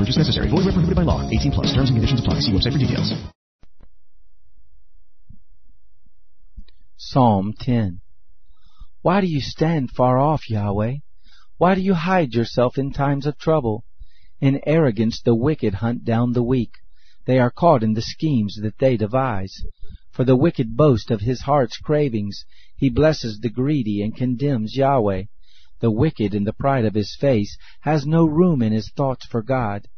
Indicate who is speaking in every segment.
Speaker 1: Purchase necessary. Void where prohibited by law. 18 plus. Terms and conditions apply. See website for details.
Speaker 2: Psalm 10 Why do you stand far off, Yahweh? Why do you hide yourself in times of trouble? In arrogance the wicked hunt down the weak. They are caught in the schemes that they devise. For the wicked boast of his heart's cravings. He blesses the greedy and condemns Yahweh. The wicked in the pride of his face has no room in his thoughts for God.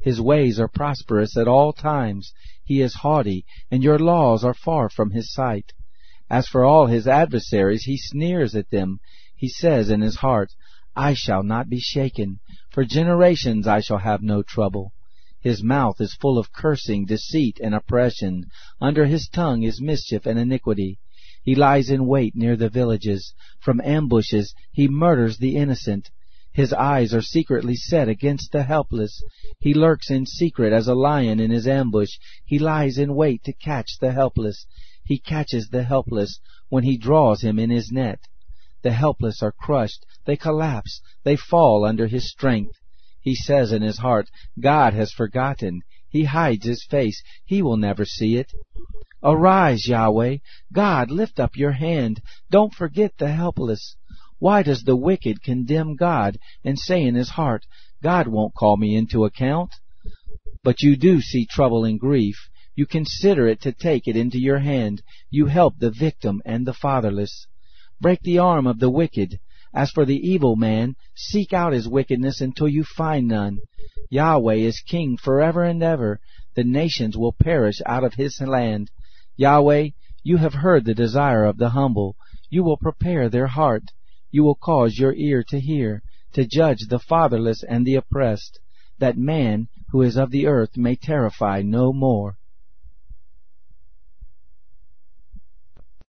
Speaker 2: His ways are prosperous at all times. He is haughty, and your laws are far from his sight. As for all his adversaries, he sneers at them. He says in his heart, I shall not be shaken. For generations I shall have no trouble. His mouth is full of cursing, deceit, and oppression. Under his tongue is mischief and iniquity. He lies in wait near the villages. From ambushes he murders the innocent. His eyes are secretly set against the helpless. He lurks in secret as a lion in his ambush. He lies in wait to catch the helpless. He catches the helpless when he draws him in his net. The helpless are crushed, they collapse, they fall under his strength. He says in his heart, God has forgotten. He hides his face, he will never see it. Arise, Yahweh. God, lift up your hand. Don't forget the helpless. Why does the wicked condemn God and say in his heart, God won't call me into account? But you do see trouble and grief. You consider it to take it into your hand. You help the victim and the fatherless. Break the arm of the wicked. As for the evil man, seek out his wickedness until you find none. Yahweh is king forever and ever. The nations will perish out of his land. Yahweh, you have heard the desire of the humble. You will prepare their heart. You will cause your ear to hear, to judge the fatherless and the oppressed, that man who is of the earth may terrify no more.